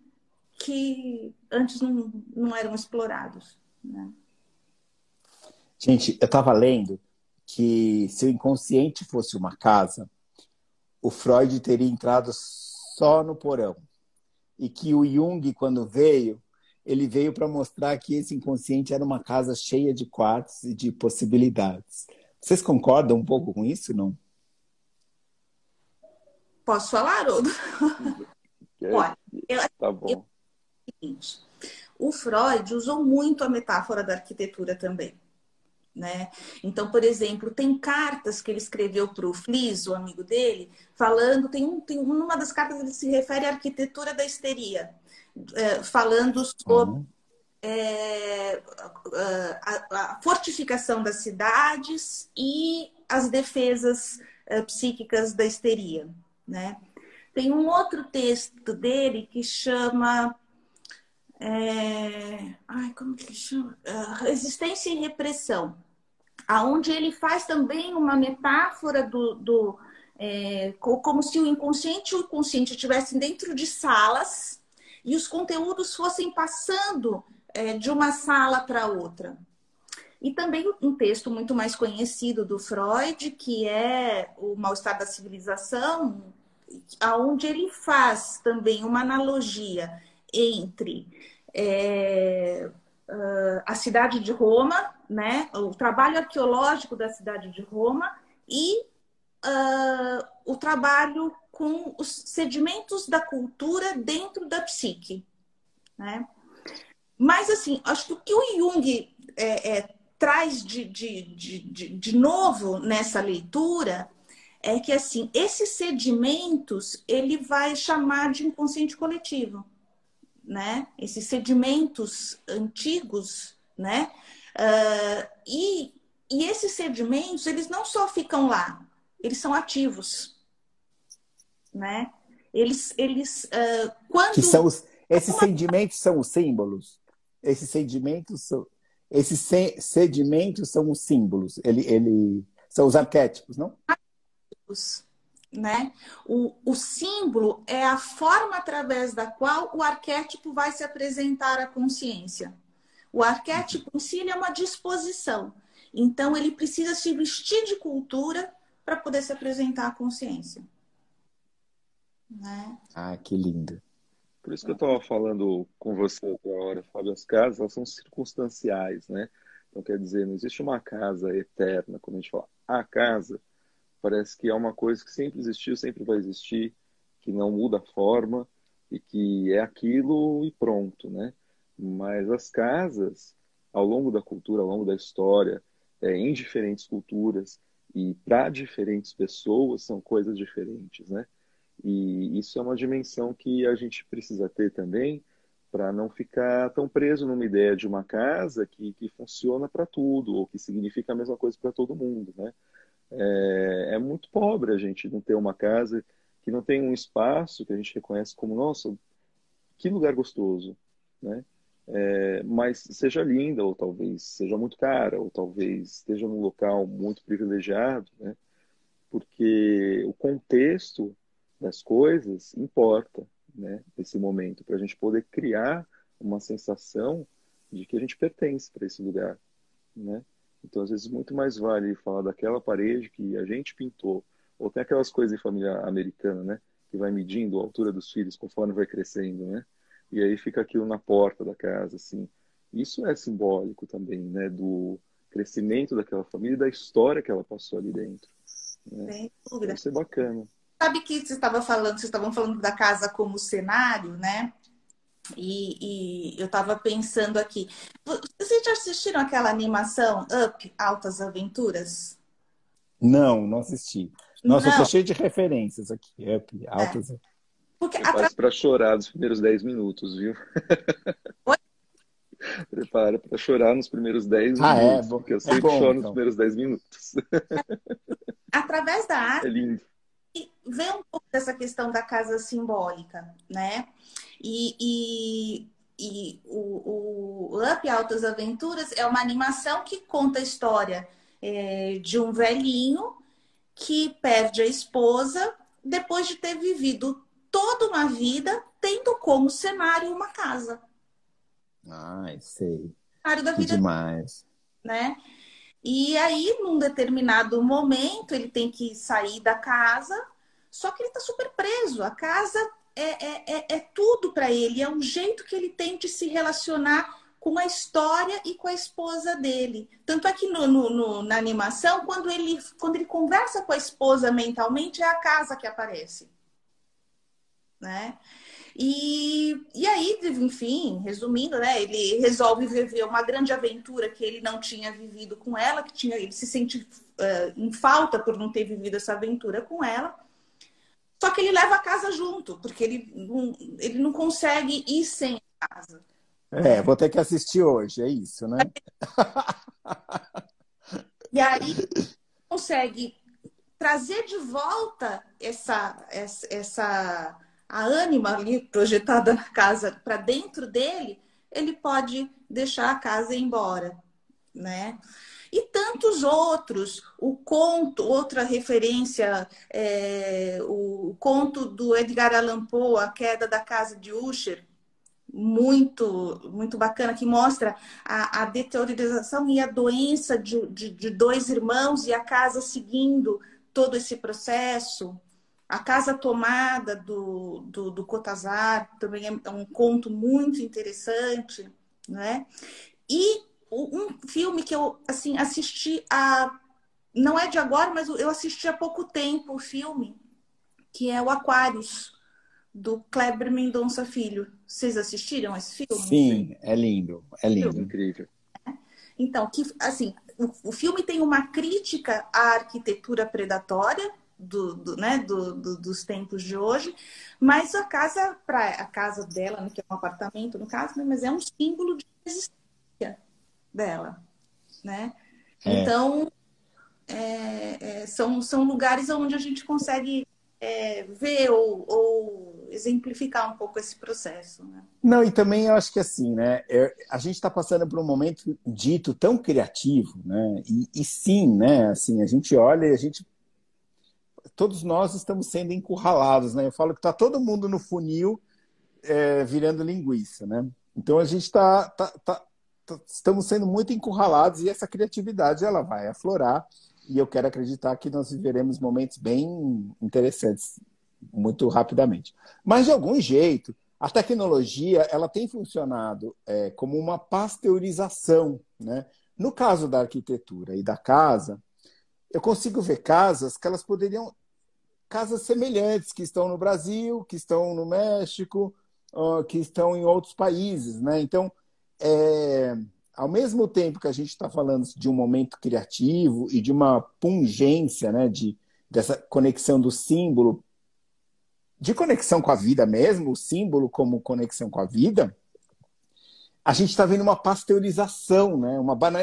que antes não, não eram explorados. Né? Gente, eu estava lendo que se o inconsciente fosse uma casa, o Freud teria entrado só no porão. E que o Jung, quando veio, ele veio para mostrar que esse inconsciente era uma casa cheia de quartos e de possibilidades. Vocês concordam um pouco com isso, não? Posso falar, Haroldo? Olha, eu, tá bom. Eu, seguinte, o Freud usou muito a metáfora da arquitetura também. Né? Então, por exemplo, tem cartas que ele escreveu para o Flis, o amigo dele, falando, tem, um, tem uma das cartas ele se refere à arquitetura da histeria, é, falando sobre uhum. É, a, a, fortificação das cidades e as defesas é, psíquicas da histeria. Né? Tem um outro texto dele que chama. É, ai, como que chama? Resistência e repressão, aonde ele faz também uma metáfora do, do é, como se o inconsciente e o consciente estivessem dentro de salas e os conteúdos fossem passando é, de uma sala para outra. E também um texto muito mais conhecido do Freud, que é o Mal-Estar da Civilização, aonde ele faz também uma analogia entre é, a cidade de Roma, né, o trabalho arqueológico da cidade de Roma e uh, o trabalho com os sedimentos da cultura dentro da psique. Né? Mas, assim, acho que o que o Jung é, é, traz de, de, de, de novo nessa leitura é que, assim, esses sedimentos ele vai chamar de inconsciente coletivo. Né? Esses sedimentos antigos, né? Uh, e, e esses sedimentos, eles não só ficam lá, eles são ativos, né? Eles, eles uh, quando... Que são os, esses sedimentos são os símbolos? Esses sedimentos são... Esses sedimentos são os símbolos, ele, ele são os arquétipos, não? Arquétipos, né? O, o símbolo é a forma através da qual o arquétipo vai se apresentar à consciência. O arquétipo em si é uma disposição. Então, ele precisa se vestir de cultura para poder se apresentar à consciência. Né? Ah, que lindo. Por isso que eu estava falando com você agora, Fábio, as casas elas são circunstanciais, né? Então, quer dizer, não existe uma casa eterna. Quando a gente fala a casa, parece que é uma coisa que sempre existiu, sempre vai existir, que não muda a forma e que é aquilo e pronto, né? Mas as casas, ao longo da cultura, ao longo da história, é, em diferentes culturas, e para diferentes pessoas são coisas diferentes, né? E isso é uma dimensão que a gente precisa ter também para não ficar tão preso numa ideia de uma casa que, que funciona para tudo ou que significa a mesma coisa para todo mundo, né? É, é, muito pobre a gente não ter uma casa que não tem um espaço que a gente reconhece como nossa, que lugar gostoso, né? é, mas seja linda, ou talvez seja muito cara, ou talvez esteja num local muito privilegiado, né? porque o contexto das coisas importa né? nesse momento, para a gente poder criar uma sensação de que a gente pertence para esse lugar. Né? Então, às vezes, muito mais vale falar daquela parede que a gente pintou, ou tem aquelas coisas em família americana, né? que vai medindo a altura dos filhos conforme vai crescendo, né? e aí fica aquilo na porta da casa, assim. Isso é simbólico também, né, do crescimento daquela família e da história que ela passou ali dentro. Né? Deve ser bacana. Sabe que você estava falando, vocês estavam falando da casa como cenário, né? E, e eu estava pensando aqui. Vocês já assistiram aquela animação Up Altas Aventuras? Não, não assisti. Nossa, não. eu tô cheio de referências aqui. Up, Altas é. Porque Prepara atra... para chorar nos primeiros 10 minutos, viu? Oi? Prepara para chorar nos primeiros 10 ah, é? minutos, é? porque eu é sempre é bom, choro então. nos primeiros 10 minutos. Através da arte, é lindo. Vê um pouco dessa questão da casa simbólica, né? E, e, e o, o Up Altas Aventuras é uma animação que conta a história é, de um velhinho que perde a esposa depois de ter vivido toda uma vida tendo como cenário uma casa. Ai, sei. Cenário da vida. demais. Né? E aí, num determinado momento, ele tem que sair da casa, só que ele está super preso. A casa é, é, é, é tudo para ele, é um jeito que ele tem de se relacionar com a história e com a esposa dele. Tanto é que no, no, no, na animação, quando ele, quando ele conversa com a esposa mentalmente, é a casa que aparece né? E, e aí, enfim, resumindo, né? Ele resolve viver uma grande aventura que ele não tinha vivido com ela, que tinha, ele se sente uh, em falta por não ter vivido essa aventura com ela. Só que ele leva a casa junto, porque ele não, ele não consegue ir sem a casa. É, vou ter que assistir hoje, é isso, né? e aí consegue trazer de volta essa, essa, essa a ânima ali projetada na casa para dentro dele, ele pode deixar a casa e ir embora, né? E tantos outros, o conto, outra referência, é, o conto do Edgar Allan Poe, A Queda da Casa de Usher, muito, muito bacana, que mostra a, a deteriorização e a doença de, de, de, dois irmãos e a casa seguindo todo esse processo. A Casa Tomada, do, do, do Cotazar, também é um conto muito interessante, né? E um filme que eu, assim, assisti a... Não é de agora, mas eu assisti há pouco tempo o filme, que é o Aquários, do Kleber Mendonça Filho. Vocês assistiram esse filme? Sim, é lindo, é lindo. Incrível. Então, que, assim, o, o, filme tem uma crítica à arquitetura predatória do, do né, do, do, dos tempos de hoje, mas a casa, pra, a casa dela, né, que é um apartamento no caso, né, mas é um símbolo de resistência dela, né? É. Então, é, é, são, são lugares onde a gente consegue é, ver ou, ou, exemplificar um pouco esse processo. Né? Não, e também eu acho que assim, né? É, a gente está passando por um momento dito tão criativo, né? E, e, sim, né? Assim, a gente olha e a gente. Todos nós estamos sendo encurralados, né? Eu falo que está todo mundo no funil é, virando linguiça, né? Então a gente está. Tá, tá, tá, estamos sendo muito encurralados e essa criatividade ela vai aflorar e eu quero acreditar que nós viveremos momentos bem interessantes muito rapidamente. Mas de algum jeito, a tecnologia ela tem funcionado é, como uma pasteurização, né? No caso da arquitetura e da casa, eu consigo ver casas que elas poderiam casas semelhantes que estão no Brasil, que estão no México, que estão em outros países, né? Então, é, ao mesmo tempo que a gente está falando de um momento criativo e de uma pungência, né, de, dessa conexão do símbolo, de conexão com a vida mesmo, o símbolo como conexão com a vida, a gente está vendo uma pasteurização, né, uma bana...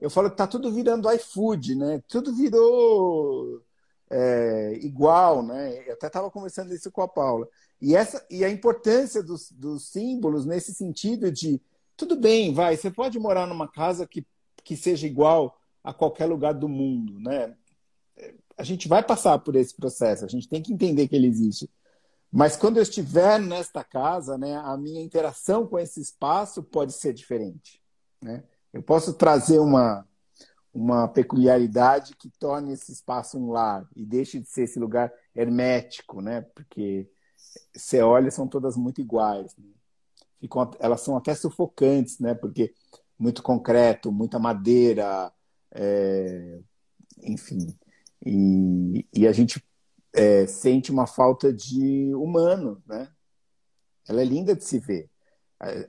Eu falo que está tudo virando iFood, né? Tudo virou é, igual, né? Eu até estava conversando isso com a Paula. E, essa, e a importância dos, dos símbolos nesse sentido de tudo bem, vai, você pode morar numa casa que, que seja igual a qualquer lugar do mundo, né? A gente vai passar por esse processo, a gente tem que entender que ele existe. Mas quando eu estiver nesta casa, né, a minha interação com esse espaço pode ser diferente. Né? Eu posso trazer uma, uma peculiaridade que torne esse espaço um lar e deixe de ser esse lugar hermético, né? porque você olha, são todas muito iguais. Né? ficam, elas são até sufocantes, né? Porque muito concreto, muita madeira, é, enfim. E, e, a gente é, sente uma falta de humano, né? Ela é linda de se ver.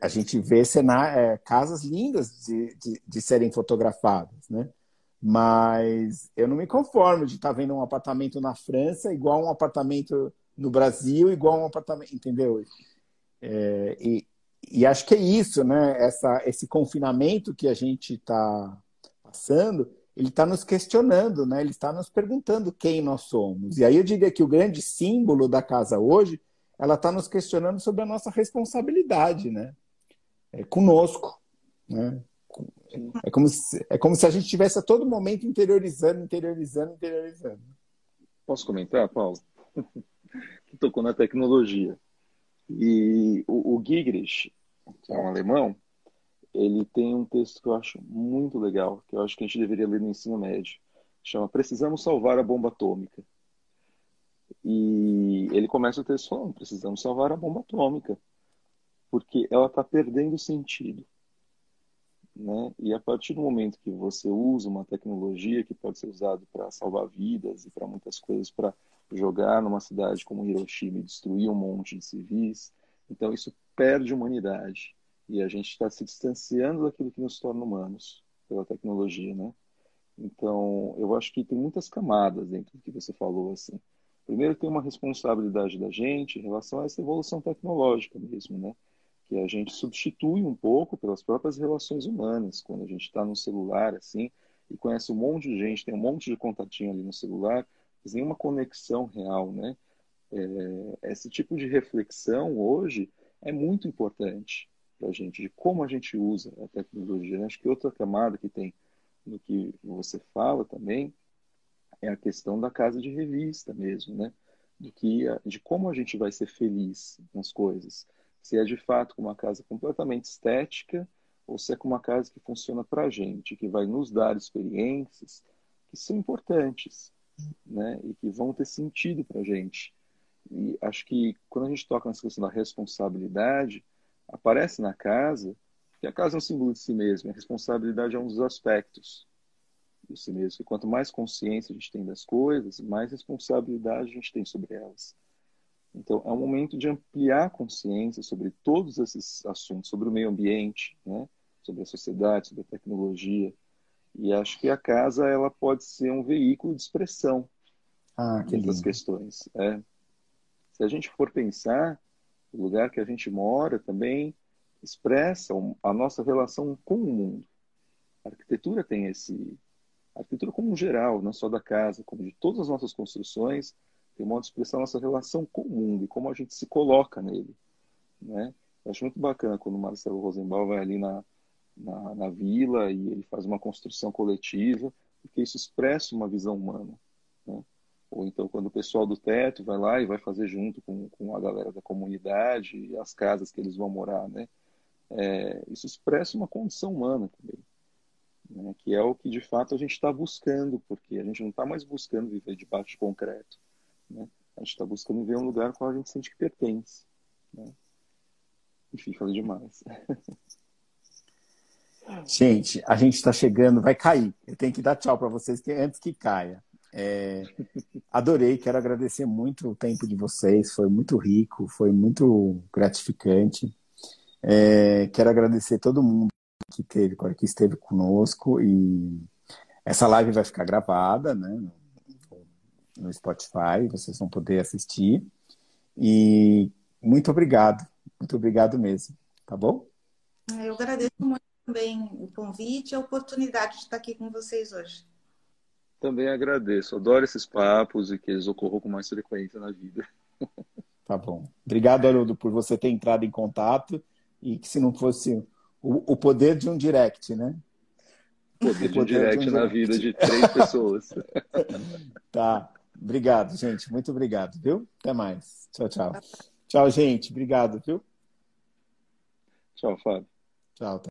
A, gente vê cenário, é, casas lindas de, de, de, serem fotografadas, né? Mas eu não me conformo de estar vendo um apartamento na França igual um apartamento no Brasil, igual um apartamento, entendeu? É, e, e acho que é isso, né? Essa, esse confinamento que a gente está passando, ele está nos questionando, né? Ele está nos perguntando quem nós somos. E aí eu diria que o grande símbolo da casa hoje, ela está nos questionando sobre a nossa responsabilidade, né? É conosco, né? É como, se, é como se a gente estivesse a todo momento interiorizando, interiorizando, interiorizando. Posso comentar, Paulo? que tocou na tecnologia. E o, o que é um alemão, ele tem um texto que eu acho muito legal, que eu acho que a gente deveria ler no ensino médio. Chama Precisamos Salvar a Bomba Atômica. E ele começa o texto falando: Precisamos salvar a bomba atômica, porque ela está perdendo sentido. Né? E a partir do momento que você usa uma tecnologia que pode ser usada para salvar vidas e para muitas coisas, para jogar numa cidade como Hiroshima e destruir um monte de civis. Então isso perde humanidade e a gente está se distanciando daquilo que nos torna humanos pela tecnologia, né? Então eu acho que tem muitas camadas dentro do que você falou assim. Primeiro tem uma responsabilidade da gente em relação a essa evolução tecnológica mesmo, né? que a gente substitui um pouco pelas próprias relações humanas. Quando a gente está no celular, assim, e conhece um monte de gente, tem um monte de contatinho ali no celular, mas nenhuma conexão real, né? É, esse tipo de reflexão hoje é muito importante para a gente, de como a gente usa a tecnologia. Né? Acho que outra camada que tem no que você fala também é a questão da casa de revista mesmo, né? De, que, de como a gente vai ser feliz nas coisas. Se é de fato com uma casa completamente estética ou se é com uma casa que funciona para a gente, que vai nos dar experiências que são importantes, né? E que vão ter sentido para a gente. E acho que quando a gente toca nessa questão da responsabilidade, aparece na casa que a casa é um símbolo de si mesmo, a responsabilidade é um dos aspectos de si mesmo. E quanto mais consciência a gente tem das coisas, mais responsabilidade a gente tem sobre elas. Então, é um momento de ampliar a consciência sobre todos esses assuntos, sobre o meio ambiente, né? sobre a sociedade, sobre a tecnologia. E acho que a casa ela pode ser um veículo de expressão ah, dessas questões. É. Se a gente for pensar, o lugar que a gente mora também expressa a nossa relação com o mundo. A arquitetura tem esse. A arquitetura, como um geral, não só da casa, como de todas as nossas construções, tem um modo de expressar nossa relação com o mundo e como a gente se coloca nele. Né? Eu acho muito bacana quando o Marcelo Rosenbaum vai ali na, na, na vila e ele faz uma construção coletiva, porque isso expressa uma visão humana. Né? Ou então quando o pessoal do teto vai lá e vai fazer junto com, com a galera da comunidade e as casas que eles vão morar, né? É, isso expressa uma condição humana também, né? que é o que de fato a gente está buscando, porque a gente não está mais buscando viver debaixo de concreto, né? a gente está buscando ver um lugar com qual a gente sente que pertence. Né? Enfim, falei demais. Gente, a gente está chegando, vai cair. Eu tenho que dar tchau para vocês que antes que caia. É, adorei, quero agradecer muito o tempo de vocês, foi muito rico, foi muito gratificante. É, quero agradecer todo mundo que teve, que esteve conosco e essa live vai ficar gravada, né, no, Spotify, vocês vão poder assistir. E muito obrigado, muito obrigado mesmo, tá bom? Eu agradeço muito também o convite e a oportunidade de estar aqui com vocês hoje. Também agradeço. Adoro esses papos e que eles ocorram com mais frequência na vida. Tá bom. Obrigado, Haroldo, por você ter entrado em contato e que se não fosse o, o poder de um direct, né? Poder de um direct de um na direct. vida de três pessoas. tá. Obrigado, gente. Muito obrigado, viu? Até mais. Tchau, tchau. Tchau, gente. Obrigado, viu? Tchau, Fábio. Tchau.